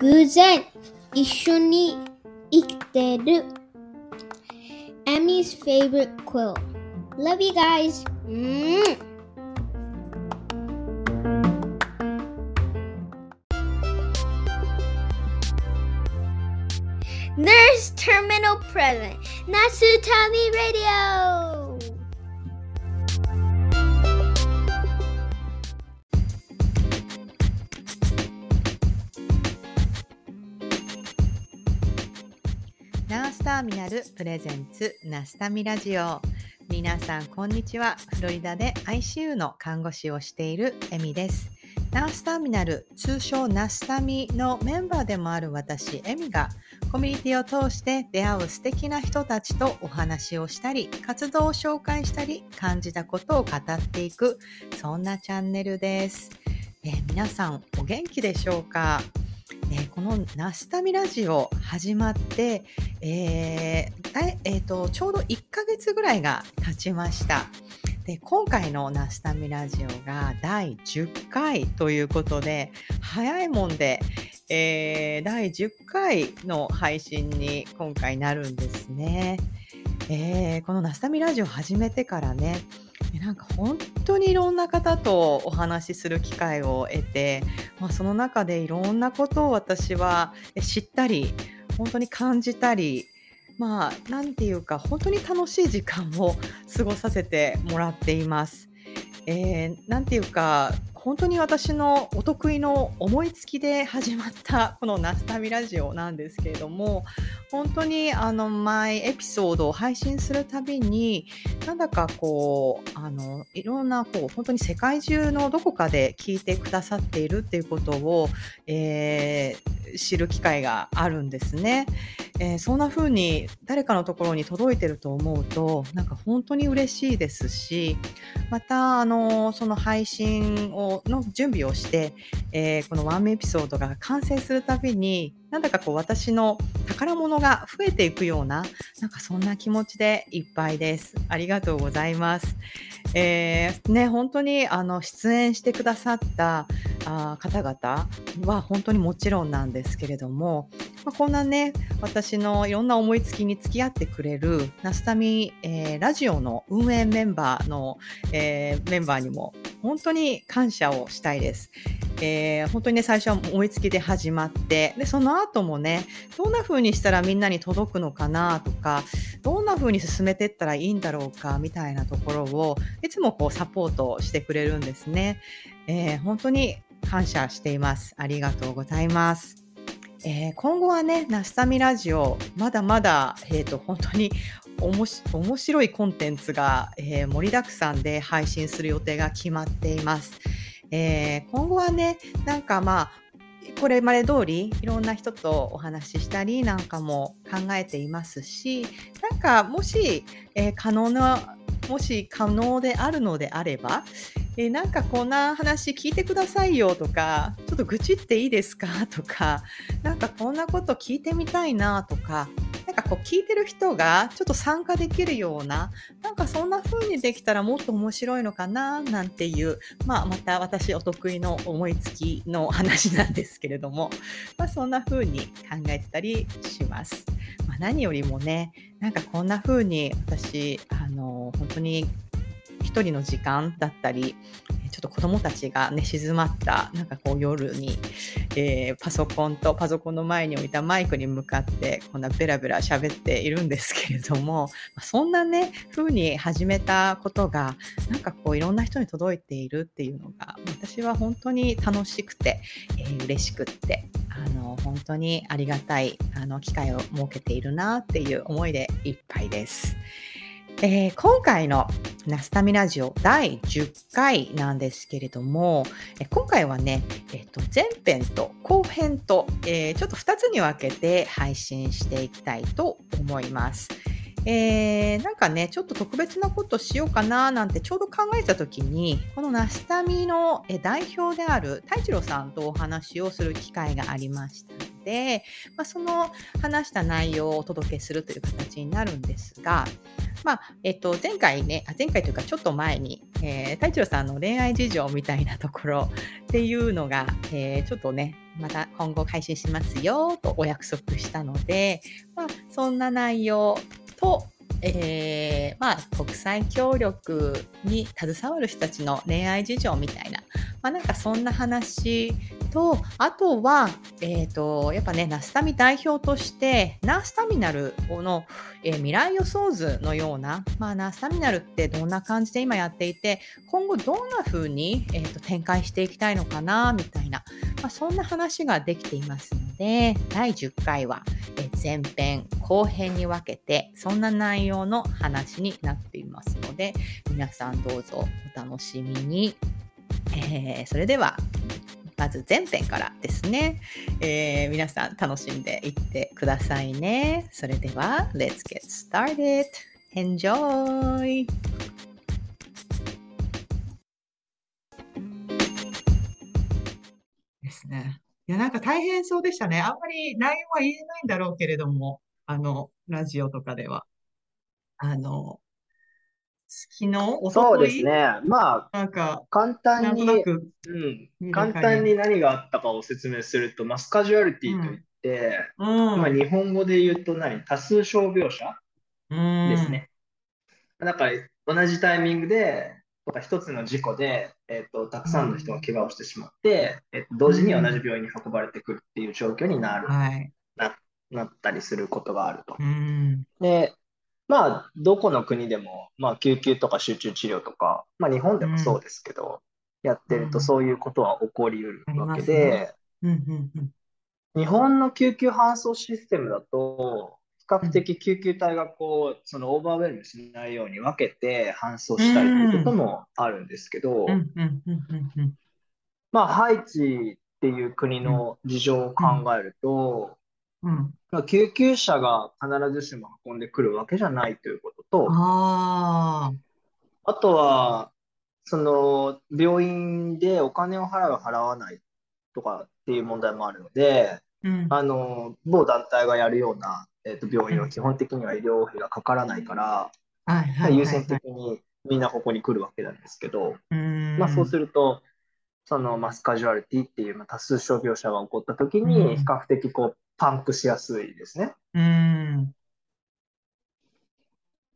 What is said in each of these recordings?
偶然一緒に生きてる Emmy's favorite quill. Love you guys. Mm. Nurse Terminal Present. Nasutami Radio. ターミナルプレゼンツナスタミラジオ。皆さんこんにちは。フロリダで ICU の看護師をしているエミです。ナースターミナル通称ナスタミのメンバーでもある私エミがコミュニティを通して出会う素敵な人たちとお話をしたり活動を紹介したり感じたことを語っていくそんなチャンネルです、えー皆さんお元気でしょうか？このナスタミラジオ始まって、えーだいえーとちょうど1ヶ月ぐらいが経ちました。で今回のナスタミラジオが第10回ということで早いもんで、えー第10回の配信に今回なるんですね。えーこのナスタミラジオ始めてからねなんか本当にいろんな方とお話しする機会を得て、まあ、その中でいろんなことを私は知ったり本当に感じたりまあなんて言うか本当に楽しい時間を過ごさせてもらっています。えーなんていうか本当に私のお得意の思いつきで始まった このナスタミラジオなんですけれども本当にあの毎エピソードを配信するたびになんだかこうあのいろんなこう本当に世界中のどこかで聞いてくださっているっていうことを、えー知る機会があるんですね。えーそんな風に誰かのところに届いてると思うとなんか本当に嬉しいですしまたあのその配信をの準備をして、えーこのワンエピソードが完成するたびになんだかこう私の宝物が増えていくようななんかそんな気持ちでいっぱいです。ありがとうございます。えーね、本当にあの出演してくださったあ方々は本当にもちろんなんですけれども、まあ、こんなね私のいろんな思いつきに付き合ってくれるナスタミ、えーラジオの運営メンバーの、えーメンバーにも本当に感謝をしたいです。えー本当にね最初は思いつきで始まってでその後もねどんな風にしたらみんなに届くのかなとかどんな風に進めていったらいいんだろうかみたいなところをいつもこうサポートしてくれるんですね。えー本当に感謝しています。ありがとうございます。えー今後はね、ナスタミラジオ、まだまだ、えー、と本当におもし面白いコンテンツが、えー盛りだくさんで配信する予定が決まっています。えー今後はね、なんかまあ、これまで通りいろんな人とお話ししたりなんかも考えていますし、なんかもし、えー可能な、もし可能であるのであれば、えーなんかこんな話聞いてくださいよとか、ちょっと愚痴っていいですかとか、なんかこんなこと聞いてみたいなとか、なんかこう聞いてる人がちょっと参加できるような、なんかそんな風にできたらもっと面白いのかななんていう、まあまた私お得意の思いつきの話なんですけれども、まあそんな風に考えてたりします。まあ何よりもね、なんかこんな風に私、あの、本当に一人の時間だったり、子供たちが寝静まった、なんかこう夜に、えーパソコンとパソコンの前に置いたマイクに向かって、こんなベラベラ喋っているんですけれども、そんなね、風に始めたことが、なんかこういろんな人に届いているっていうのが、私は本当に楽しくて、えー嬉しくって、あの、本当にありがたい、あの、機会を設けているなっていう思いでいっぱいです。えー今回のナスタミラジオ第10回なんですけれども、え今回はね、えっと前編と後編と、えーちょっと2つに分けて配信していきたいと思います。えーなんかね、ちょっと特別なことしようかななんてちょうど考えた時に、このナスタミの代表である太一郎さんとお話をする機会がありましたので、まあ、その話した内容をお届けするという形になるんですが、まあえっと、前回ね前回というかちょっと前に、えー、太一郎さんの恋愛事情みたいなところっていうのが、えー、ちょっとねまた今後配信しますよとお約束したので、まあ、そんな内容とえー、まあ、国際協力に携わる人たちの恋愛事情みたいな、まあ、なんかそんな話と、あとは、えっ、ー、と、やっぱね、ナスタミ代表として、ナースタミナルの、えー、未来予想図のような、まあ、ナースタミナルってどんな感じで今やっていて、今後どんな風に、えーと、展開していきたいのかな、みたいな、まあ、そんな話ができていますので、第10回は、前編、後編に分けて、そんな内容の話になっていますので、皆さんどうぞお楽しみに。えー、それではまず前編からですね、えー、皆さん楽しんでいってくださいね。それでは、Let's get started! Enjoy! ですね。いや、なんか大変そうでしたね。あんまり内容は言えないんだろうけれども、あの、ラジオとかでは。あの、昨日、おそうですね。まあ、なんか、簡単に、うん、簡単に何があったかを説明すると、マスカジュアリティといって、うん、まあ、日本語で言うと何？多数傷病者ですね。だから、同じタイミングで、とか一つの事故で、えーと、たくさんの人が怪我をしてしまって、えーと、同時に同じ病院に運ばれてくるっていう状況になる、はい、ななったりすることがあると。うん、で、まあ、どこの国でも、まあ、救急とか集中治療とか、まあ、日本でもそうですけど、うん、やってるとそういうことは起こりうるわけで、日本の救急搬送システムだと、比較的救急隊がこう、そのオーバーウェルムしないように分けて搬送したりということもあるんですけど、まあ、ハイチっていう国の事情を考えると、うん。まあ、救急車が必ずしも運んでくるわけじゃないということと、ああとは、その病院でお金を払う、払わないとかっていう問題もあるので、うん、あの某団体がやるような、えー、と病院は基本的には医療費がかからないから、優先的にみんなここに来るわけなんですけど、まあ、そうすると、そのマスカジュアリティっていう、まあ、多数傷病者が起こった時に比較的こうパンクしやすいですね。うん。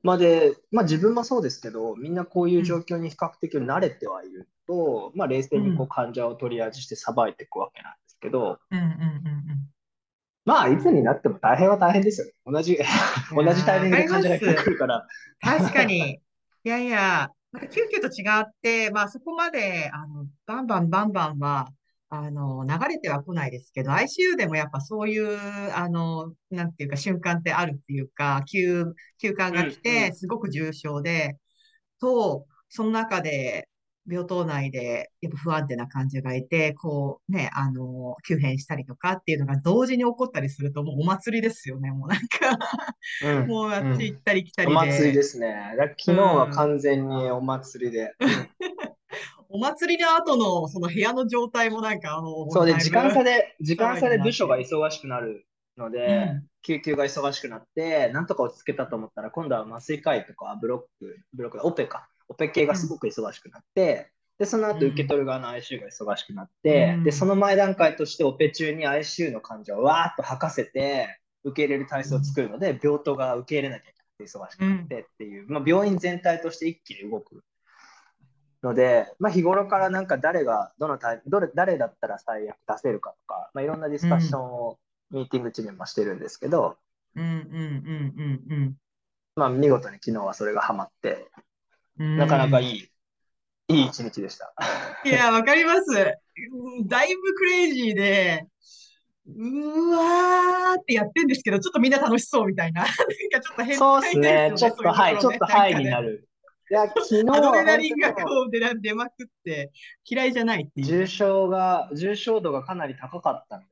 まあで、まあ自分もそうですけど、みんなこういう状況に比較的慣れてはいると、まあ冷静にこう患者を取り味してさばいていくわけなんですけど、うんうんうんうん、まあいつになっても大変は大変ですよね。同じ、同じタイミングで患者が来るから。確かに。いやいや、なんか救急と違って、まあそこまで、あの、バンバンバンバンは、あの、流れては来ないですけど、ICU でもやっぱそういう、あの、なんていうか瞬間ってあるっていうか、休、休館が来て、すごく重症で、と、その中で、病棟内でやっぱ不安定な患者がいて、こうね、あの、急変したりとかっていうのが同時に起こったりすると、もうお祭りですよね、もうなんかうん、もうあっち行ったり来たりで。お祭りですね。昨日は完全にお祭りで。お祭りの後のその部屋の状態もなんか、あの、そうで、時間差で、時間差で部署が忙しくなるので、うん、救急が忙しくなって、なんとか落ち着けたと思ったら、今度は麻酔科医とかブロック、ブロックオペか、オペ系がすごく忙しくなって、うん、で、その後受け取る側の ICU が忙しくなって、うん、で、その前段階としてオペ中に ICU の患者をわーっと吐かせて、受け入れる体制を作るので、病棟が受け入れなきゃいけなくて忙しくなってっていう、まあ、病院全体として一気に動くので、まあ、日頃からなんか誰がどのタイどれ誰だったら最悪出せるかとか、まあ、いろんなディスカッションをミーティング中にもしてるんですけど、うん。うん。うん。うん。うん。まあ、見事に昨日はそれがはまって、なかなかいい、いい一日でした。いや、わかります。だいぶクレイジーで、うわーってやってんですけど、ちょっとみんな楽しそうみたいな。なんかちょっと変そうですね。ちょっと、はい、ちょっとハイになる。いや、昨日アドレナリンがこう出出まくって嫌いじゃないっていう。重症が、重症度がかなり高かったので、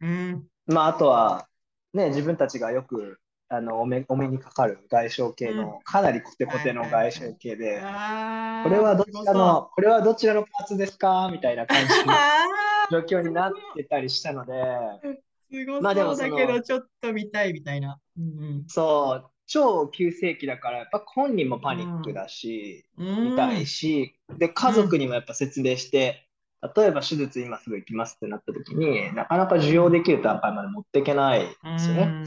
うん、まあ、あとは、ね、自分たちがよくあのお目お目にかかる外傷系の、うん、かなりコテコテの外傷系で、これはどちらの、これはどちらのパーツですか？みたいな感じの状況になってたりしたので、すごまあでもそうだけど、ちょっと見たいみたいな。うんそう、超急性期だから、やっぱ本人もパニックだし、うん。見たいし、で、家族にもやっぱ説明して、例えば手術今すぐ行きますってなった時になかなか受容できる段階まで持っていけないんですよね。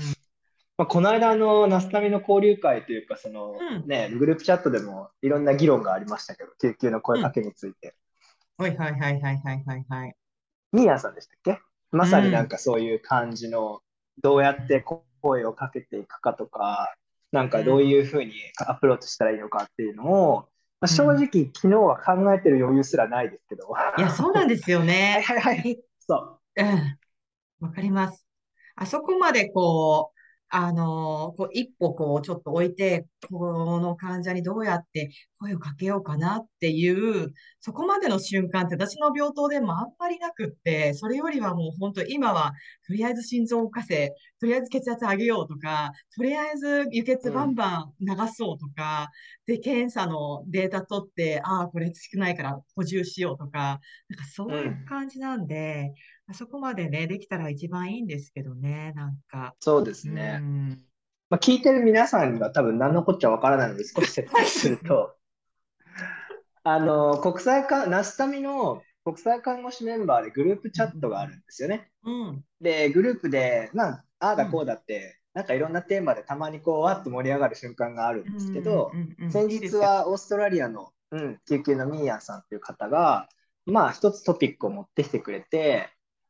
うんまあ、この間あのナスタミの交流会というかその、うんね、グループチャットでもいろんな議論がありましたけど、救急の声かけについて。はいはいはいはいはいはいはい。ミーヤさんでしたっけ？まさになんかそういう感じの、どうやって声をかけていくかとか、なんかどういうふうにアプローチしたらいいのかっていうのを、まあ、正直昨日は考えてる余裕すらないですけど。いや、そうなんですよ はいね。はいはい。そう。うん。わかります。あそこまでこう、あのこう一歩こうちょっと置いて、この患者にどうやって声をかけようかなっていう、そこまでの瞬間って私の病棟でもあんまりなくって、それよりはもう本当今はとりあえず心臓を動かせ、とりあえず血圧上げようとか、とりあえず輸血バンバン流そうとか、で、検査のデータ取って、ああ、これ少ないから補充しようとか、なんかそういう感じなんで、あそこまでね、できたら一番いいんですけどね、なんか。そうですうね。ん。まあ、聞いてる皆さんには多分何のこっちゃわからないので少し説明すると、あの、国際か、ナスタミの国際看護師メンバーでグループチャットがあるんですよね。うん。で、グループで、まあ、ああだこうだって、なんかいろんなテーマでたまにこう、わっと盛り上がる瞬間があるんですけど、うんうんうん先日はオーストラリアの、うん、救急のミーヤンさんっていう方が、まあ一つトピックを持ってきてくれて、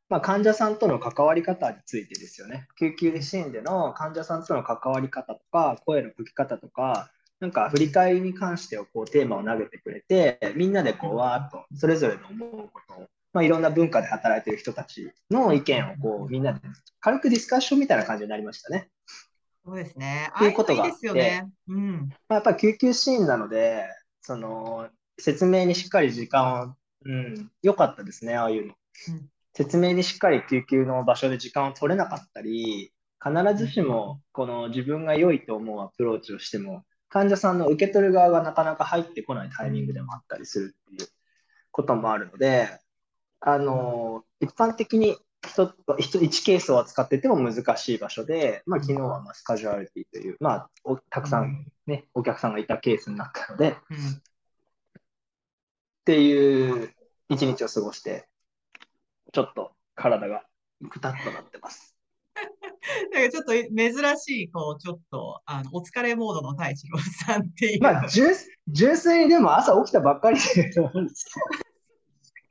まあ患者さんとの関わり方についてですよね。救急シーンでの患者さんとの関わり方とか、声の吹き方とか、なんか振り返りに関してこうテーマを投げてくれて、みんなでこうわーっとそれぞれの思うことを、まあ、いろんな文化で働いている人たちの意見をこうみんなで軽くディスカッションみたいな感じになりましたね。そうですね。っていうことがああいうのいいですよね。うん。まあ、やっぱり救急シーンなので、その説明にしっかり時間を、うん、良かったですね、ああいうの。うん説明にしっかり救急の場所で時間を取れなかったり、必ずしもこの自分が良いと思うアプローチをしても、患者さんの受け取る側がなかなか入ってこないタイミングでもあったりするっていうこともあるので、あの一般的に一一1ケースを扱ってても難しい場所で、まあ、昨日はマスカジュアリティという、まあ、おたくさん、ね、お客さんがいたケースになったので、っうん。ていう一日を過ごして、ちょっと体がくたっとなってます。なんかちょっと珍しい、こう、ちょっと、あの、お疲れモードの太一郎さんっていう。まあ、純純粋にでも朝起きたばっかりでなんです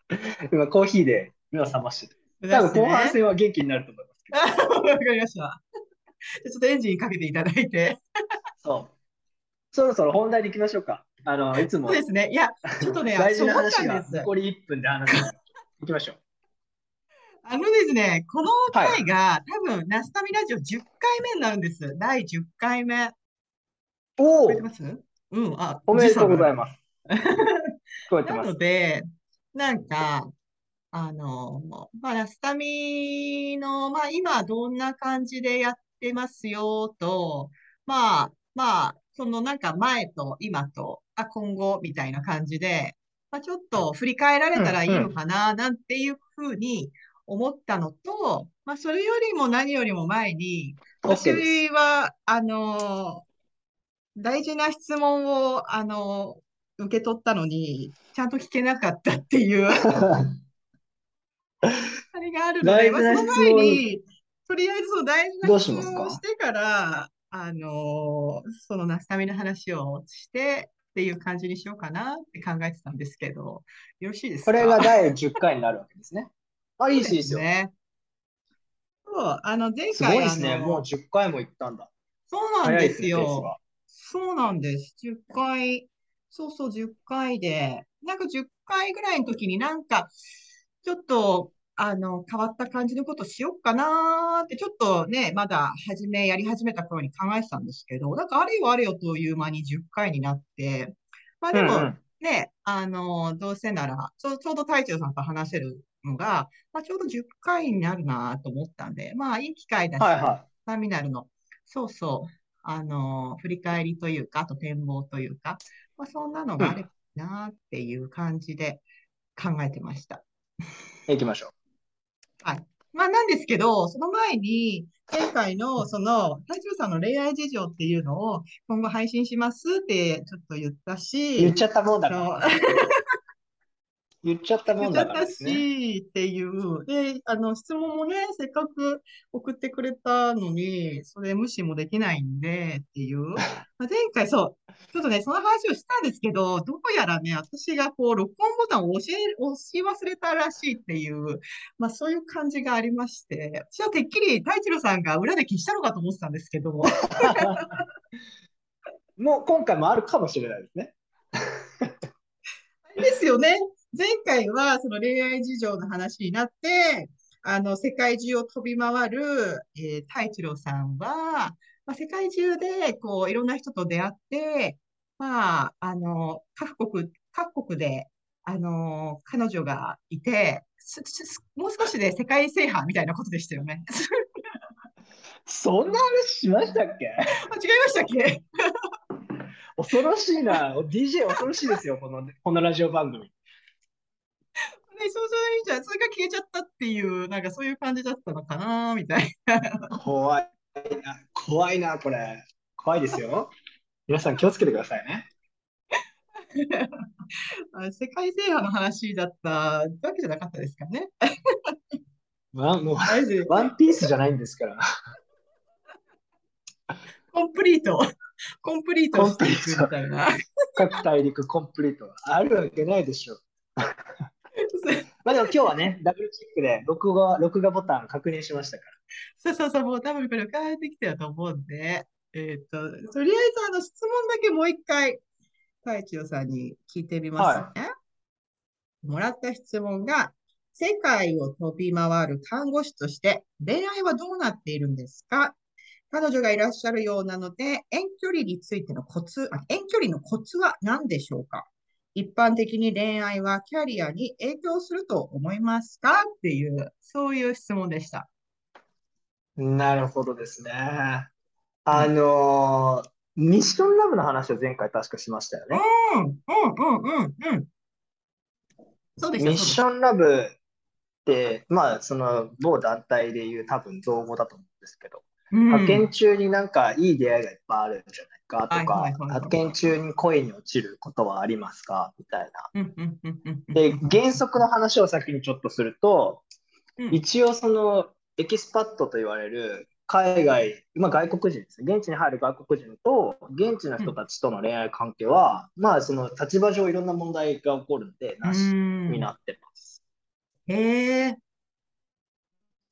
けど、今コーヒーで目を覚ましてて、多分後半戦は元気になると思いますけど、わかりました。じゃあちょっとエンジンかけていただいて。そう。そろそろ本題でいきましょうか。あの、いつもそうですね。いや、ちょっとね、大事な話が。残り1分で話す。いきましょう。あのですね、この回が、多分、ナスタミラジオ10回目になるんです。第10回目。おお聞こえてます？うん、あ、おめでとうございます。ます。聞こえてなます。ので、なんか、あの、まあ、ナスタミの、まあ、今どんな感じでやってますよと、まあ、まあ、そのなんか前と今と、あ、今後みたいな感じで、まあ、ちょっと振り返られたらいいのかな、なんていうふうに思ったのと、まあ、それよりも何よりも前に。私は、あの、大事な質問を、あの、受け取ったのに、ちゃんと聞けなかったっていう、あれがあるので、まあ、その前に、とりあえずその大事な質問をしてから、あの、そのナスタミの話をしてっていう感じにしようかなって考えてたんですけど、よろしいですこれかが第10回になるわけですね。あ、いいです、いいですよ。ね。そう、あの、前すご回、いですね。もう10回も行ったんだ。そうなんですよ。が。そうなんです。10回、そうそう、10回で、なんか10回ぐらいの時になんか、ちょっと、あの、変わった感じのことしようかなーって、ちょっとね、まだ始め、やり始めた頃に考えてたんですけど、なんかあれよあれよという間に10回になって、まあでもうんうんね、あの、どうせなら、ちょ、ちょうど太一郎さんと話せるのが、まあちょうど10回になるなと思ったんで、まあいい機会だし、はいはターミナルの、そうそう、あの、振り返りというか、あと展望というか、まあ、そんなのがあればいいなっていう感じで考えてました。い。行きましょまあなんですけど、その前に、前回のその、太一郎さんの恋愛事情っていうのを今後配信しますってちょっと言ったし、言っちゃったもんだかそうら。言っちゃったもんだからね。し、っていう。で、あの、質問もね、せっかく送ってくれたのに、それ無視もできないんで、っていう。まあ前回そう、ちょっとね、その話をしたんですけど、どうやらね、私がこう、録音ボタンを押し、押し忘れたらしいっていう、まあそういう感じがありまして、私はてっきり太一郎さんが裏で消したのかと思ってたんですけど、もう今回もあるかもしれないですね。ですよね。前回はその恋愛事情の話になって、あの、世界中を飛び回る、えー、太一郎さんは、まあ、世界中で、こう、いろんな人と出会って、まあ、あの、各国、各国で、あの、彼女がいて、もう少しで世界制覇みたいなことでしたよね。そんな話しましたっけ？あ、違いましたっけ？恐ろしいな。DJ 恐ろしいですよ、この、このラジオ番組。ね、そうそういいじゃん。それが消えちゃったっていう、なんかそういう感じだったのかな、みたいな。怖いな。怖いな、これ。怖いですよ。皆さん気をつけてくださいね。あ世界制覇の話だったわけじゃなかったですかね。ワンもうワンピースじゃないんですから。コンプリート、コンプリートしていくみたいな。各大陸コンプリート。あるわけないでしょ。まあでも今日はね、ダブルチェックで録画、録画ボタン確認しましたから。そうそうそう、もう多分これ変えてきてると思うんで、えっと、とりあえずあの質問だけもう一回、太一郎さんに聞いてみますね。もらった質問が、世界を飛び回る看護師として恋愛はどうなっているんですか？彼女がいらっしゃるようなので、遠距離についてのコツ、あ遠距離のコツは何でしょうか？一般的に恋愛はキャリアに影響すると思いますか？っていう、そういう質問でした。なるほどですね。あのーミッションラブの話を前回確かしましたよね。うん、うん、うん、うん、うん。そうでした、ミッションラブって、まあ、その某団体でいう多分造語だと思うんですけど、そ派遣中になんかいい出会いがいっぱいあるんじゃないかとはいかはいはいはい、派遣中に恋に落ちることはありますか？みたいな。うん、うん、うん、うんうん。で、原則の話を先にちょっとすると、うん一応そのエキスパットと言われる海外、まあ外国人ですね。現地に入る外国人と現地の人たちとの恋愛関係は、まあその立場上いろんな問題が起こるんで、なしうんになってます。へえ、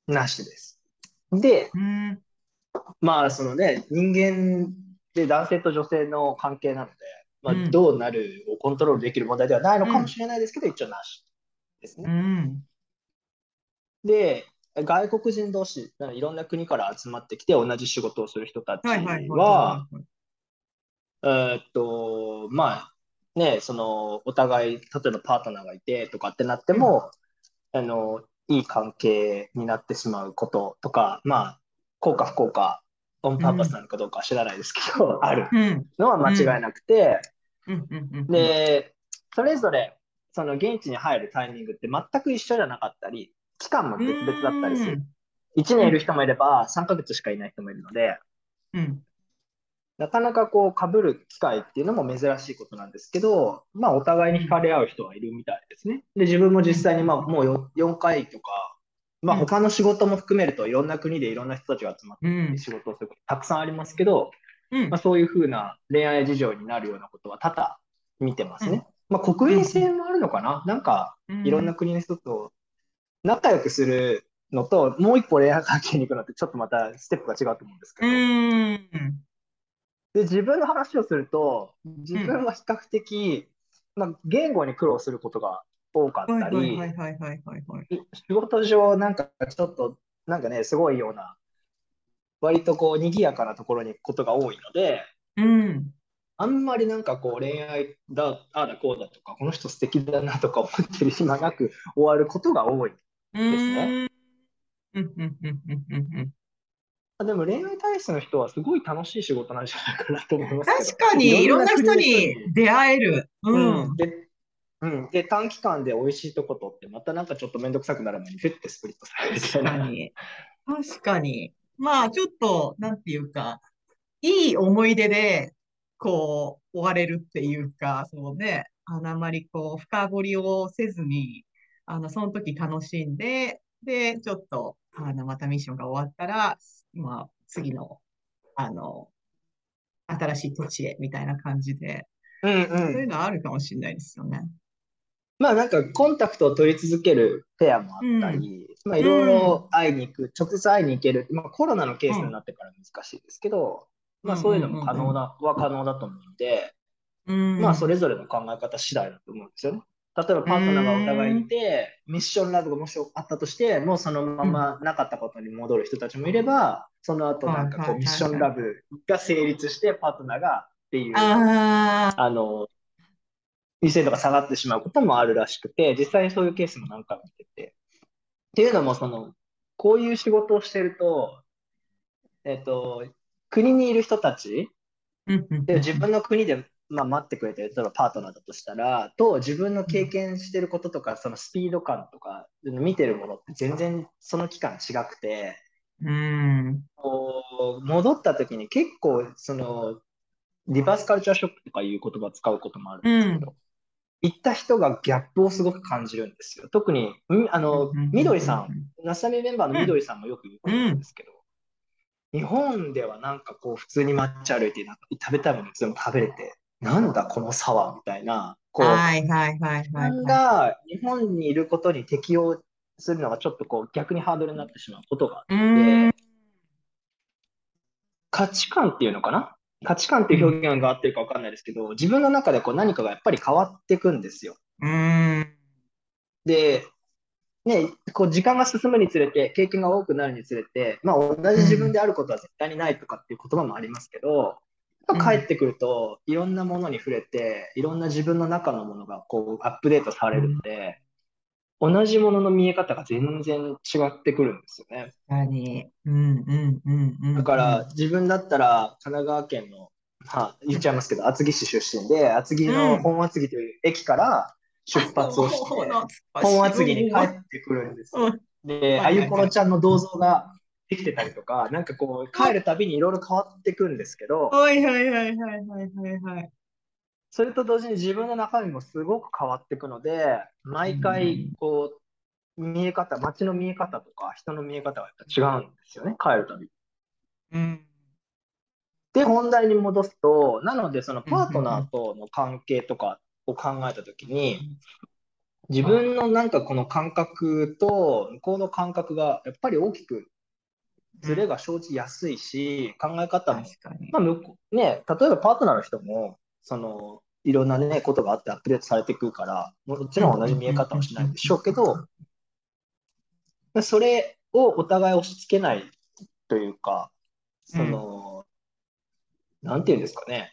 なしです。で、うん、まあそのね、人間で男性と女性の関係なので、まあうんどうなるをコントロールできる問題ではないのかもしれないですけど、一応なしですねう。ん、で、外国人同士、いろんな国から集まってきて同じ仕事をする人たちは。えーっと、まあ、ね、その、お互い、例えばパートナーがいてとかってなっても、あの、いい関係になってしまうこととか、まあ、幸か不幸か、オンパーパスなのかどうかは知らないですけど、ある。うん、のは間違いなくて。で、それぞれ、その現地に入るタイミングって全く一緒じゃなかったり、期間も別々だったりする。1年いる人もいれば、3ヶ月しかいない人もいるので、うん、なかなかこう被る機会っていうのも珍しいことなんですけど、まあお互いに惹かれ合う人はいるみたいですね。で、自分も実際にまあもう 4, 回とか、まあ他の仕事も含めるといろんな国でいろんな人たちが集まってうん、仕事をすることたくさんありますけど、うん。まあ、そういうふうな恋愛事情になるようなことは多々見てますね。まあ国民性もあるのかな？なんかいろんな国の人と仲良くするのと、もう一歩恋愛関係に行くのってちょっとまたステップが違うと思うんですけうど、ん、で、自分の話をすると、自分は比較的、まあ、言語に苦労することが多かったり、はいはいはいはいはい。仕事上なんかちょっと、なんかね、すごいような、割とこう、賑やかなところにことが多いので、うん、あんまりなんかこう、恋愛だ、ああだこうだとか、この人素敵だなとか思ってる暇なく終わることが多い。うん、ねうん、うん、うん、うん、うん。でも恋愛体質の人はすごい楽しい仕事なんじゃないかなと思います。確かに、いろんな人に出会える。ううんん、で、うん。で、短期間で美味しいとこ取って、またなんかちょっとめんどくさくなる前に、フッてスプリットされる。確かに。確かに。まあ、ちょっと、なんていうか、いい思い出で、こう、終われるっていうか、そうね、あの、あまりこう、深掘りをせずに、あの、その時楽しんで、で、ちょっと、あの、またミッションが終わったら、まあ、次の、あの、新しい土地へ、みたいな感じで、うんそういううん。のはあるかもしれないですよね。まあなんかコンタクトを取り続けるペアもあったり、まあいろいろ会いに行く、直接会いに行ける。まあコロナのケースになってから難しいですけど、まあそういうのも可能な、は可能だと思うんで、うん。まあそれぞれの考え方次第だと思うんですよね。例えばパートナーがお互いにいて、ミッションラブがもしあったとして、もうそのままなかったことに戻る人たちもいれば、その後なんかこうミッションラブが成立して、パートナーがっていう、あの、優先度が下がってしまうこともあるらしくて、実際にそういうケースも何回も見てて。っていうのも、その、こういう仕事をしてると、えっと、国にいる人たち、で、自分の国で、まあ、待ってくれてる、例えばパートナーだとしたら、と自分の経験してることとか、そのスピード感とか、見てるものって全然その期間違くて、うん。こう戻った時に結構、その、リバースカルチャーショックとかいう言葉を使うこともあるんですけど、行った人がギャップをすごく感じるんですよ。特に、みあの、みどりさん、ナスタミメンバーのみどりさんもよく言うことなんですけど、日本ではなんかこう普通に抹茶歩いてなんか食べたいものいつでも食べれて、なんだこの差はみたいな、こう、はいはいはいはい。が日本にいることに適応するのがちょっとこう逆にハードルになってしまうことがあって、うん。価値観っていうのかな価値観っていう表現が合ってるか分かんないですけど、自分の中でこう何かがやっぱり変わっていくんですよ。うん。で、ね、こう時間が進むにつれて、経験が多くなるにつれて、まあ、同じ自分であることは絶対にないとかっていう言葉もありますけど、うん帰ってくると、いろんなものに触れて、いろんな自分の中のものがこうアップデートされるので、同じものの見え方が全然違ってくるんですよね。確かに。うんうんうんうん。だから、自分だったら神奈川県の、まあ、言っちゃいますけど、厚木市出身で、厚木の本厚木という駅から出発をして、本厚木に帰ってくるんですよ。で、あゆころちゃんの銅像ができてたりとか、なんかこう、帰るたびにいろいろ変わってくんですけど、はいはいはいはいはいはいはい。それと同時に自分の中身もすごく変わっていくので、毎回、こう、見え方、街の見え方とか、人の見え方がやっぱ違うんですよね、帰るたび。うん。で、本題に戻すと、なので、そのパートナーとの関係とかを考えたときに、自分のなんかこの感覚と向こうの感覚がやっぱり大きくズレが生じやすいし、考え方も。まあ向こう、ね、例えばパートナーの人も、その、いろんなね、ことがあってアップデートされていくから、もちろん同じ見え方はしないんでしょうけど、それをお互い押し付けないというか、その、なんていうんですかね、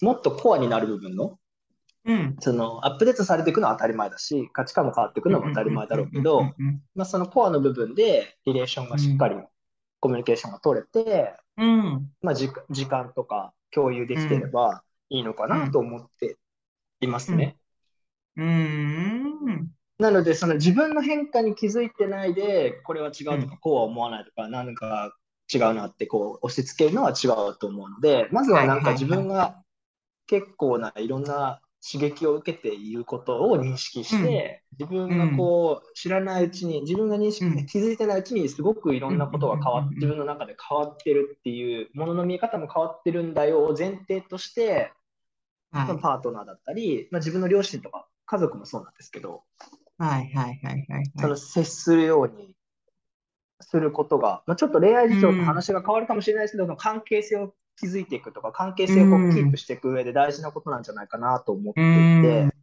もっとコアになる部分の、うん。そのアップデートされていくのは当たり前だし、価値観も変わっていくのも当たり前だろうけど、まあ、そのコアの部分でリレーションがしっかりコミュニケーションが取れて、うん。まあ、時間時間とか共有できてればいいのかなと思っていますね。うん。なので、その自分の変化に気づいてないで、これは違うとうんか、こうは思わないとか、なんか違うなってこう押し付けるのは違うと思うので、まずはなんか自分が結構ないろんな刺激を受けていることを認識して、自分がこう知らないうちに、自分が認識うん。気づいてないうちにすごくいろんなことが変わって、うん自分の中で変わってるっていう、ものの見え方も変わってるんだよを前提として、はい。まあパートナーだったり、まあ、自分の両親とか家族もそうなんですけど、はいはいはいはいその接するようにすることが、まあ、ちょっと恋愛事情と話が変わるかもしれないですけど、その関係性を築いていくとか、関係性をキープしていく上で大事なことなんじゃないかなと思っていうんて、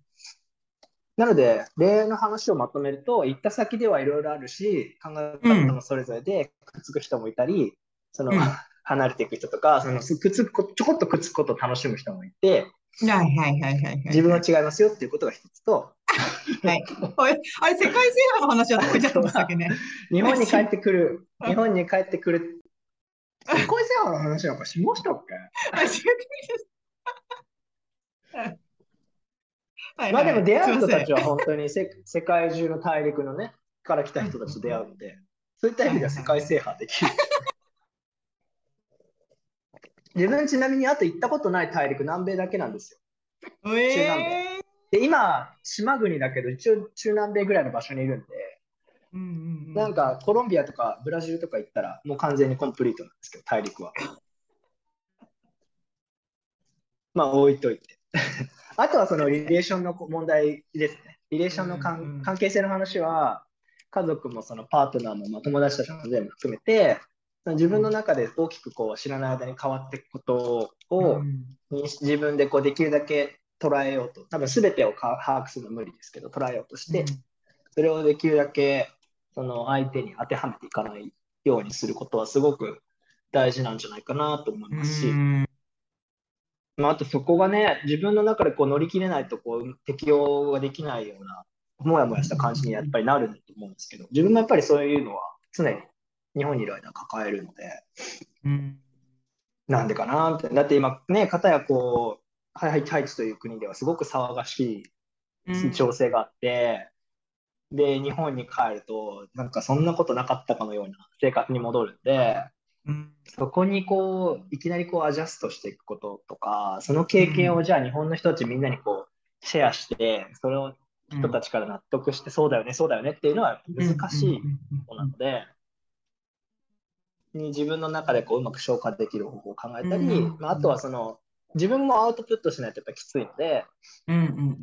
なので、恋愛の話をまとめると、行った先ではいろいろあるし、考え方もそれぞれでくっつく人もいたり、そのうん離れていく人とか、そのくっつくこちょこっとくっつくことを楽しむ人もいて、はいはいはいはいはい。自分は違いますよっていうことが一つと、はい。あれ、あれ世界制覇の話はどこ行っちゃったんでしたっけね。日本に帰ってくる、日本に帰ってくる、世界制覇の話なんかしましたっけ？あ、違うはいまあでも出会う人たちは本当にせ世界中の大陸のね、から来た人たちと出会うので、そういった意味では世界制覇できる。自分ちなみにあと行ったことない大陸、南米だけなんですよ。えで、今、島国だけど、一応中南米ぐらいの場所にいるんで、ーうんうんうんなんかコロンビアとかブラジルとか行ったら、もう完全にコンプリートなんですけど、大陸は。まあ置いといて。あとはそのリレーションの問題ですね。リレーションの関,、うんうん関係性の話は、家族もそのパートナーも、まあ、友達たちも全部含めて、自分の中で大きくこう知らない間に変わっていくことを、うんに自分でこうできるだけ捉えようと、多分全てをか把握するのは無理ですけど、捉えようとして、それをできるだけその相手に当てはめていかないようにすることはすごく大事なんじゃないかなと思いますし、うん。まあ、あとそこがね、自分の中でこう乗り切れないとこう適応ができないような、もやもやした感じにやっぱりなると思うんですけど、自分もやっぱりそういうのは常に日本にいる間抱えるので、うんなんでかなって。だって今ね、かたやこう、ハイハイチという国ではすごく騒がしい情勢があって、で、日本に帰ると、なんかそんなことなかったかのような生活に戻るんで、うん。そこにこう、いきなりこうアジャストしていくこととか、その経験をじゃあ日本の人たちみんなにこう、シェアして、それを人たちから納得して、そうだよね、そうだよねっていうのは難しいことなので、に自分の中でこううまく消化できる方法を考えたり、うん。まあ、あとはその、自分もアウトプットしないとやっぱきついので、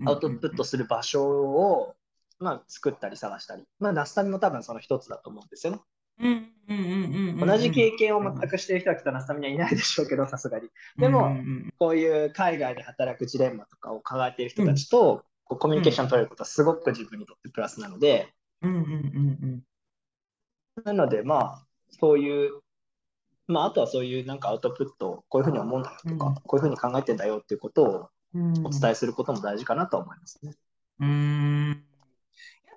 アウトプットする場所を、まあ、作ったり探したり、まあ、ナスタミも多分その一つだと思うんですよね。同じ経験を全くしている人はきっとナスタミにはいないでしょうけど、さすがに。でもこういう海外で働くジレンマとかを抱えている人たちと、こうコミュニケーション取れることはすごく自分にとってプラスなので、なので、まあ、そういう、まあ、あとはそういうなんかアウトプット、こういうふうに思うんだよとか、うん。こういうふうに考えてんだよっていうことをお伝えすることも大事かなと思いますね。うん。い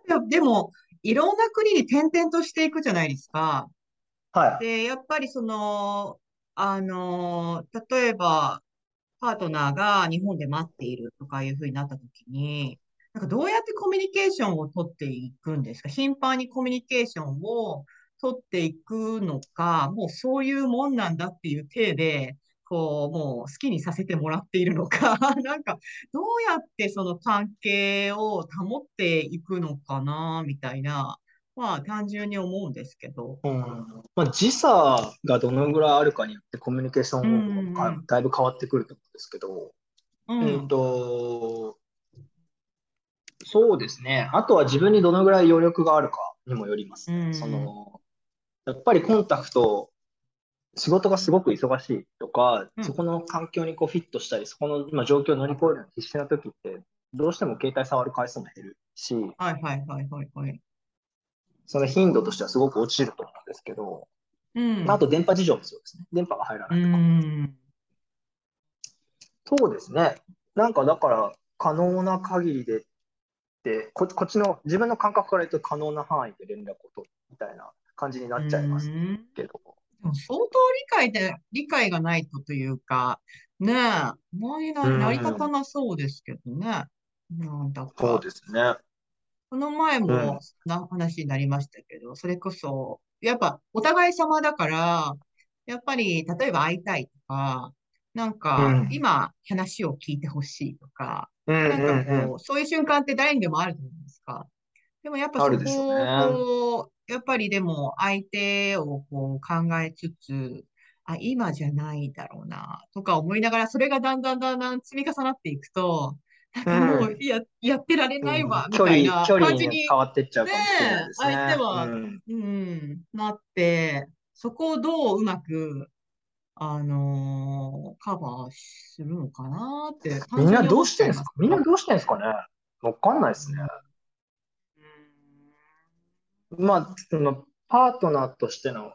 やでも、いろんな国に転々としていくじゃないですか。はい。で、やっぱりその、あの、例えば、パートナーが日本で待っているとかいうふうになったときに、なんかどうやってコミュニケーションを取っていくんですか？頻繁にコミュニケーションを取っていくのか、もうそういうもんなんだっていう体で、こう、もう好きにさせてもらっているのか、なんか、どうやってその関係を保っていくのかな、みたいな、まあ単純に思うんですけど。うんまあ、時差がどのぐらいあるかによってコミュニケーションがだいぶ変わってくると思うんですけど、うんえっと、そうですね。あとは自分にどのぐらい余力があるかにもよりますね。うんその、やっぱりコンタクト、仕事がすごく忙しいとか、うんそこの環境にこうフィットしたり、そこの今状況を乗り越えるのに必死な時って、どうしても携帯触る回数も減るし、はいはいはいはいはい。その頻度としてはすごく落ちると思うんですけど、うん。まああと電波事情もそうですね。電波が入らうないとか。ん。そうですね。なんかだから、可能な限りでってこ、こっちの自分の感覚から言うと可能な範囲で連絡を取るみたいな感じになっちゃいますうんけど。でも相当理解で、理解がないとというか、ねえ、周りうんが成り立たなそうですけどね。なんだか、そうですね。この前うんもな話になりましたけど、それこそ、やっぱお互い様だから、やっぱり例えば会いたいとか、なんかうん今話を聞いてほしいとか、うんなんかこう、そういう瞬間って誰にでもあるじゃないですか。でもやっぱそこを、こう、やっぱりでも相手をこう考えつつ、あ、今じゃないだろうな、とか思いながら、それがだんだんだんだん積み重なっていくと、なんかもうや、やってられないわ、みたいな距離感じにに変わってっちゃうかもしれないですね。相手はうん。うん、なって、そこをどううまく、あのーカバーするのかなって、みんなどうしてんんですか？みんなどうしてんですかね？わかんないですね。まあ、そのパートナーとしての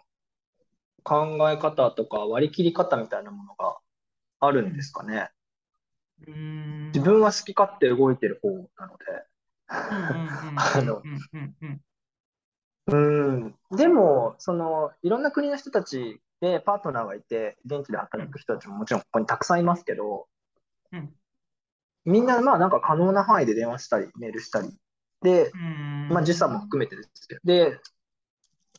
考え方とか割り切り方みたいなものがあるんですかね。うん自分は好き勝手動いてる方なので。ん、でも、そのいろんな国の人たちでパートナーがいて、現地で働く人たちももちろんここにたくさんいますけど、うんみんなまあなんか可能な範囲で電話したり、メールしたり、で、まあ時差も含めてですけど、で、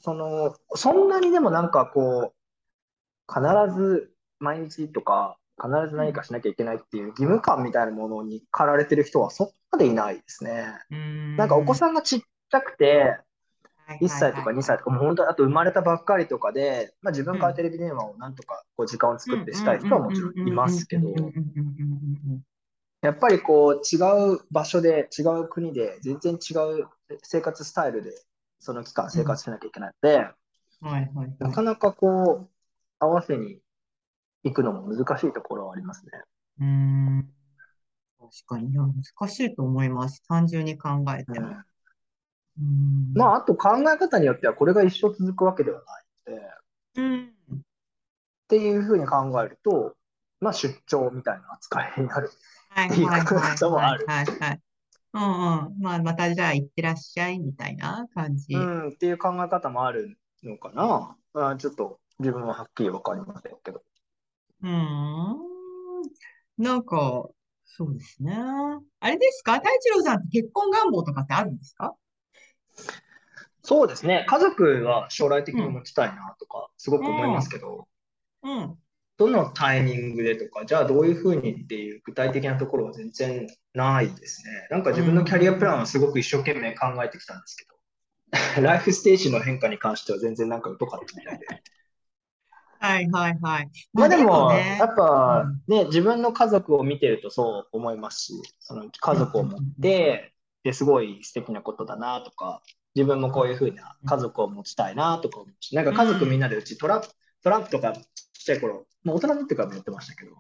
その、そんなにでもなんかこう、必ず毎日とか、必ず何かしなきゃいけないっていう義務感みたいなものに駆られてる人はそこまでいないですね。なんかお子さんがちっちゃくて、1歳とか2歳とか、もう本当あと生まれたばっかりとかで、まあ、自分からテレビ電話をなんとかこう時間を作ってしたい人はもちろんいますけど、やっぱりこう違う場所で違う国で全然違う生活スタイルでその期間生活しなきゃいけないので、なかなかこう合わせに行くのも難しいところはありますね。うん。確かに、難しいと思います。単純に考えても。うんうん。まあ、あと考え方によってはこれが一生続くわけではないので、っうん。ていうふうに考えると、まあ、出張みたいな扱いになる。はいはいはいこともあるはいはいはい。うんうん。まあ、またじゃあ行ってらっしゃいみたいな感じ。うん、っていう考え方もあるのかな。まあ、ちょっと自分ははっきりわかりませんけど。うーん。なんか、そうですね。あれですか？太一郎さんって結婚願望とかってあるんですか？そうですね。家族は将来的に持ちたいなとか、すごく思いますけど、うん。どのタイミングでとか、じゃあどういうふうにっていう具体的なところは全然ないですね。なんか自分のキャリアプランはすごく一生懸命考えてきたんですけど、ライフステージの変化に関しては全然なんか疎かったみたいで。はいはいはい。まあでも、ねやっぱね、自分の家族を見てるとそう思いますし、その家族を持って、ですごい素敵なことだなとか、自分もこういうふうな家族を持ちたいなとか思うし、なんか家族みんなでうちトラトランプとかちっちゃい頃、もう大人になってからもやってましたけど、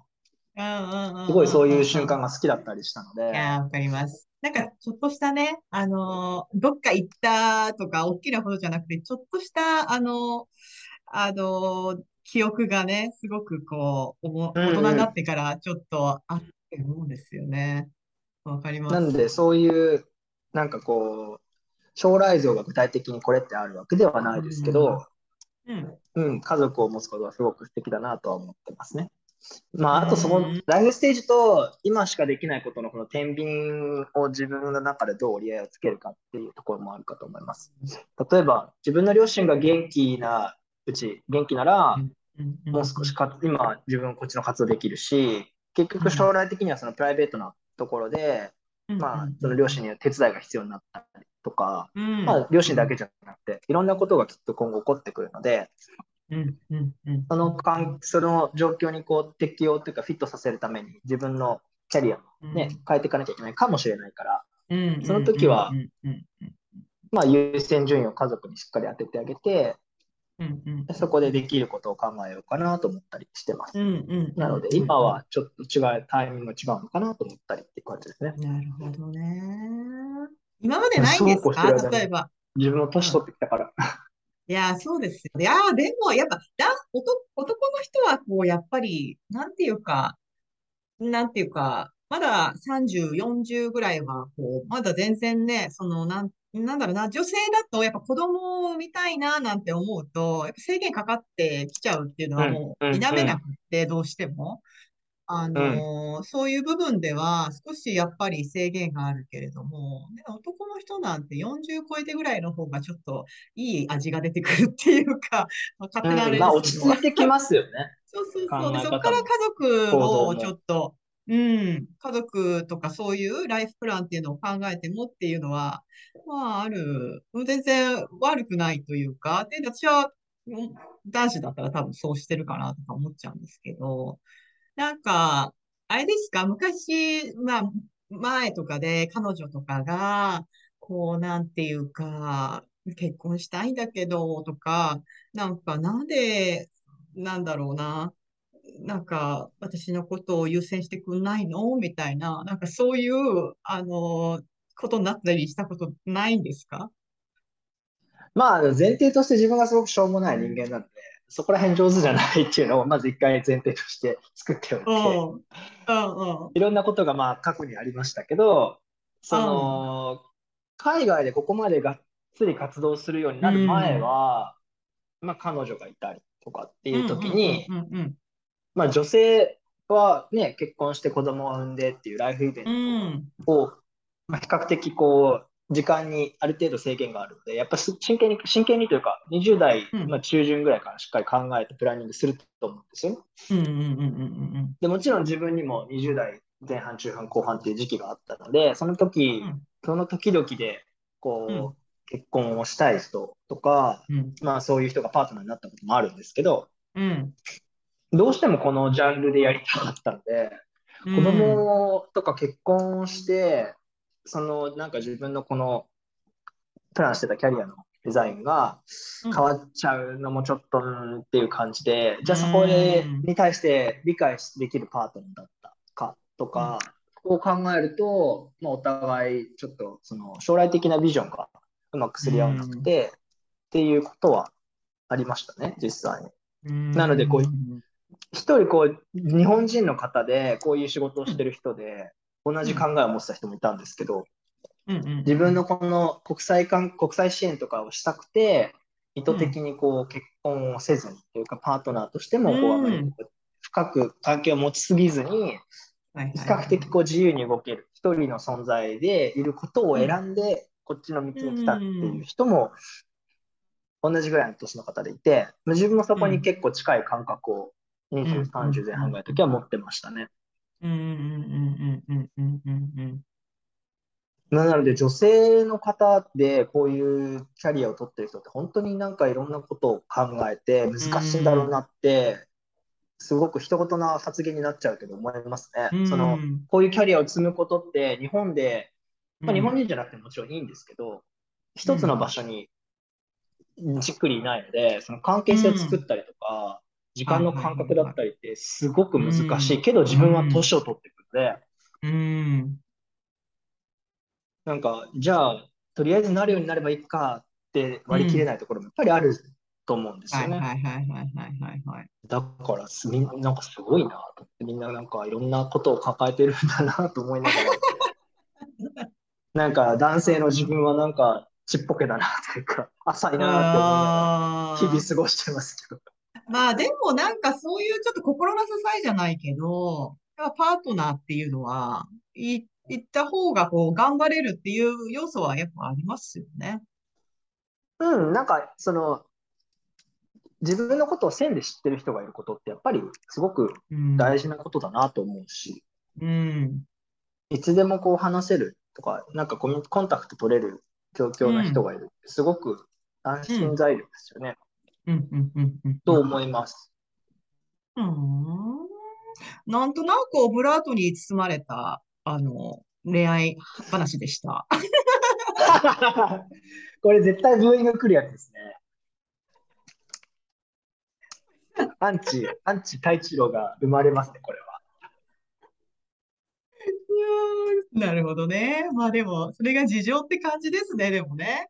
うんうんうんすごいそういう瞬間が好きだったりしたのでい、やー、わかります。なんか、ちょっとしたね、あのーどっか行ったとか、大きなことじゃなくて、ちょっとした、あのーあのー記憶がね、すごくこう、大人になってからちょっとあって思うんですよね。わかります。なんでそういう、なんかこう、将来像が具体的にこれってあるわけではないですけど、うん。うん、家族を持つことはすごく素敵だなとは思ってますね。まあ、あとそこうん、ライフステージと今しかできないことのこの天秤を自分の中でどう折り合いをつけるかっていうところもあるかと思います。例えば、自分の両親が元気なうち、元気なら、うんもう少しか今自分こっちの活動できるし、結局将来的にはそのプライベートなところで、まあ、その両親には手伝いが必要になったりとか、うん、まあ、両親だけじゃなくて、いろんなことがきっと今後起こってくるので、うん、うん、うん。その関その状況にこう適応というかフィットさせるために自分のキャリアをね、変えていかなきゃいけないかもしれないから、うん、その時はまあ、優先順位を家族にしっかり当ててあげて、うん、うん、そこでできることを考えようかなと思ったりしてます。うん、うん。なので、今はちょっと違う、タイミングが違うのかなと思ったりっていう感じですね。なるほどね。今までないんですか？例えば。自分も年取ってきたから。いやー、そうですよね。いやー、でも、やっぱ、だ、男、男の人は、こう、やっぱり、なんていうか、なんていうか、まだ30、40ぐらいは、こう、まだ全然ね、その、なん、なんだろうな、女性だと、やっぱ子供を産みたいな、なんて思うと、やっぱ制限かかってきちゃうっていうのはもう、うんうん否めなくって、どうしても。あのーそういう部分では少しやっぱり制限があるけれども、ね、男の人なんて40超えてぐらいの方がちょっといい味が出てくるっていうか、まあ、勝手なあれうん、まあ、で落ちすけど着いてきますよね。そうそうそう。そこから家族をちょっと、うん、家族とかそういうライフプランっていうのを考えてもっていうのは、まあ、ある、全然悪くないというか、で、私は、男子だったら多分そうしてるかなとか思っちゃうんですけど、なんか、あれですか、昔、まあ、前とかで彼女とかが、こう、なんていうか、結婚したいんだけど、とか、なんか、なんで、なんだろうな。なんか、私のことを優先してくんないの？みたいな、なんかそういう、あの、ことになったりしたことないんですか？まあ、前提として自分がすごくしょうもない人間なので、そこら辺上手じゃないっていうのをまず一回前提として作っておいて、うん。うんうん。いろんなことがまあ過去にありましたけど、その、海外でここまでがっつり活動するようになる前は、まあ彼女がいたりとかっていう時に、うんうんうんまあ女性はね、結婚して子供を産んでっていうライフイベンうん。トを、まあ、比較的こう、時間にある程度制限があるので、やっぱし真剣に、真剣にというか、20代、中旬ぐらいからしっかり考えてプランニングすると思うんですよね。もちろん自分にも20代前半、中半、後半っていう時期があったので、その時、うんその時々で、こう、うん結婚をしたい人とか、うん。まあそういう人がパートナーになったこともあるんですけど、うん。どうしてもこのジャンルでやりたかったので、うん。子供とか結婚をして、そのなんか自分のこのプランしてたキャリアのデザインがうん。変わっちゃうのもちょっとうんっていう感じで、じゃあそこでうんに対して理解できるパートナーだったかとか、こう考えると、まあ、お互いちょっとその将来的なビジョンがうまくすり合わなくて、っていうことはありましたね、実際。に。うん。なのでこう一人こう日本人の方でこういう仕事をしてる人で同じ考えを持ってた人もいたんですけどうんうん。自分のこの国際関国際支援とかをしたくて意図的にこう結婚をせずにというかパートナーとしてもこううん深く関係を持ちすぎずに比較的こう自由に動ける一人の存在でいることを選んでこっちの道に来たっていう人も同じぐらいの年の方でいて自分もそこに結構近い感覚を20、30前半ぐらいの時は持ってましたね。なので女性の方でこういうキャリアを取ってる人って本当になんかいろんなことを考えて難しいんだろうなって、すごく一言な発言になっちゃうけど思いますね。そのこういうキャリアを積むことって日本で、まあ、日本人じゃなくてもちろんいいんですけど、一つの場所にじっくりいないのでその関係性を作ったりとか、時間の感覚だったりってすごく難しいけど、自分は年を取っていくので、うん。なんか、じゃあ、とりあえずなるようになればいいかって割り切れないところもやっぱりあると思うんですよね。はいはいはいはいはいはいはい。だからす、みんな、なんかすごいなみんななんかいろんなことを抱えてるんだなと思いながら、なんか男性の自分はなんかちっぽけだなというか、浅いなって思いながら、あー日々過ごしてますけど。まあでもなんかそういうちょっと心の支えじゃないけど、やっぱパートナーっていうのは、い、行った方がこう頑張れるっていう要素はやっぱありますよね。うん、なんかその、自分のことを線で知ってる人がいることってやっぱりすごくうん。大事なことだなと思うし、うん。いつでもこう話せるとか、なんかコミュコンタクト取れる状況の人がいる。すごく安心材料ですよね。うん、うん、うん、うん。と思います。うーん。なんとなくオブラートに包まれた、あの、恋愛話でした。これ絶対ブーイング来るやつですね。アンチ、アンチ太一郎が生まれますね、これは。なるほどね。まあでも、それが事情って感じですね、でもね。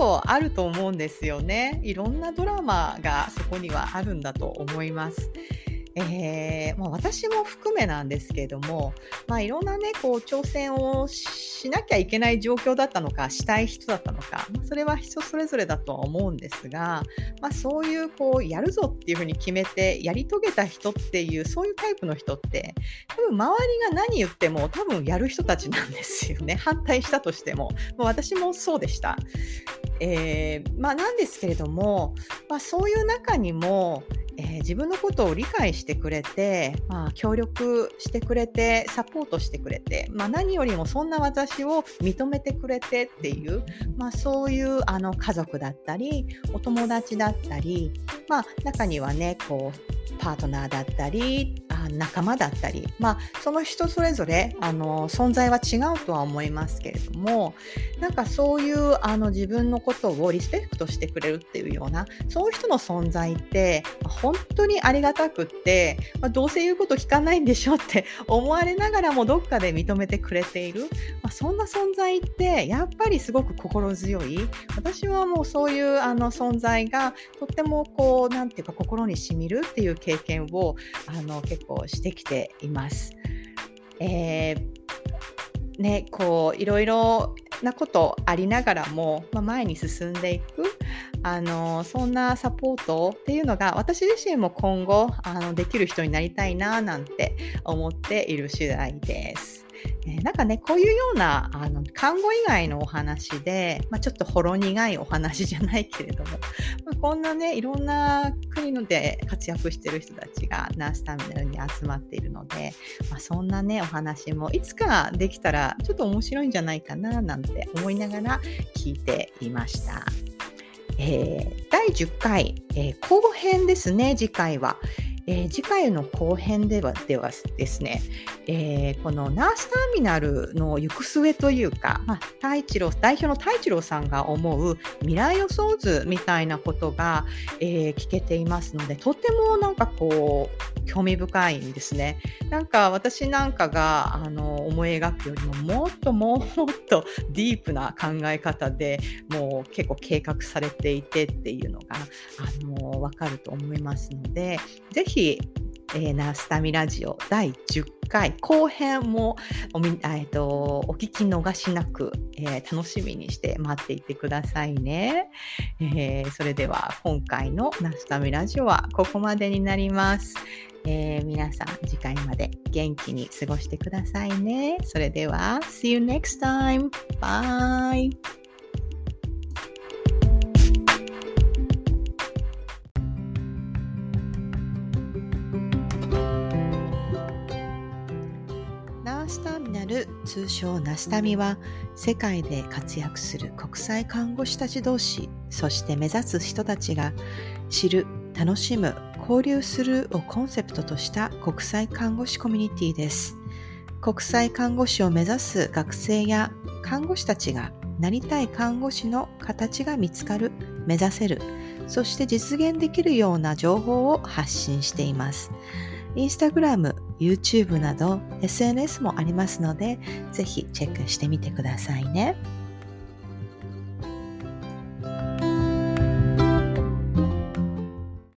ことあると思うんですよね。いろんなドラマがそこにはあるんだと思います。えーまあ、私も含めなんですけれども、まあ、いろんなねこう挑戦をしなきゃいけない状況だったのかしたい人だったのか、まあ、それは人それぞれだとは思うんですが、まあ、そういうこうやるぞっていうふうに決めてやり遂げた人っていうそういうタイプの人って多分周りが何言っても多分やる人たちなんですよね反対したとしても、ま、私もそうでした。えーまあ、なんですけれども、まあ、そういう中にも、えー自分のことを理解してくれて、まあ、協力してくれてサポートしてくれて、まあ、何よりもそんな私を認めてくれてっていう、まあ、そういうあの家族だったりお友達だったり、まあ、中にはね、こう、パートナーだったり、あ仲間だったり、まあ、その人それぞれあの存在は違うとは思いますけれどもなんかそういうあの自分のことをリスペクトしてくれるっていうようなそういう人の存在って本当にありがたくって、まあ、どうせ言うこと聞かないんでしょって 思われながらもどっかで認めてくれている、まあ、そんな存在ってやっぱりすごく心強い。私はもうそういうあの存在がとってもこうなんていうか心にしみるっていう経験をあの結構してきています。えーね、こういろいろなことありながらも、まあ、前に進んでいく。あのそんなサポートっていうのが私自身も今後あのできる人になりたいななんて思っている次第です。えー、なんかね、こういうようなあの看護以外のお話で、まあ、ちょっとほろ苦いお話じゃないけれども、まあ、こんなね、いろんな国ので活躍してる人たちがナースターミナルに集まっているので、まあ、そんなね、お話もいつかできたらちょっと面白いんじゃないかななんて思いながら聞いていました。えー、第10回、えー、後編ですね、次回は。えー、次回の後編ではではですね、えー、このナースターミナルの行く末というか、まあ、太一郎代表の太一郎さんが思う未来予想図みたいなことが、えー、聞けていますのでとてもなんかこう興味深いんですね。なんか私なんかがあの思い描くよりももっともっと ディープな考え方でもう結構計画されていてっていうのがあの分かると思いますのでぜひ、えー、ナスタミラジオ第10回後編もおみ、えーと、お聞き逃しなく、えー、楽しみにして待っていてくださいね、えー、それでは今回のナスタミラジオはここまでになります。えー、皆さん次回まで元気に過ごしてくださいね。それでは See you next time. Bye. スターミナル通称ナスタミは世界で活躍する国際看護師たち同士そして目指す人たちが知る楽しむ交流するをコンセプトとした国際看護師コミュニティです。国際看護師を目指す学生や看護師たちがなりたい看護師の形が見つかる、目指せる、そして実現できるような情報を発信しています。インスタグラム、YouTube など SNS もありますので、ぜひチェックしてみてくださいね。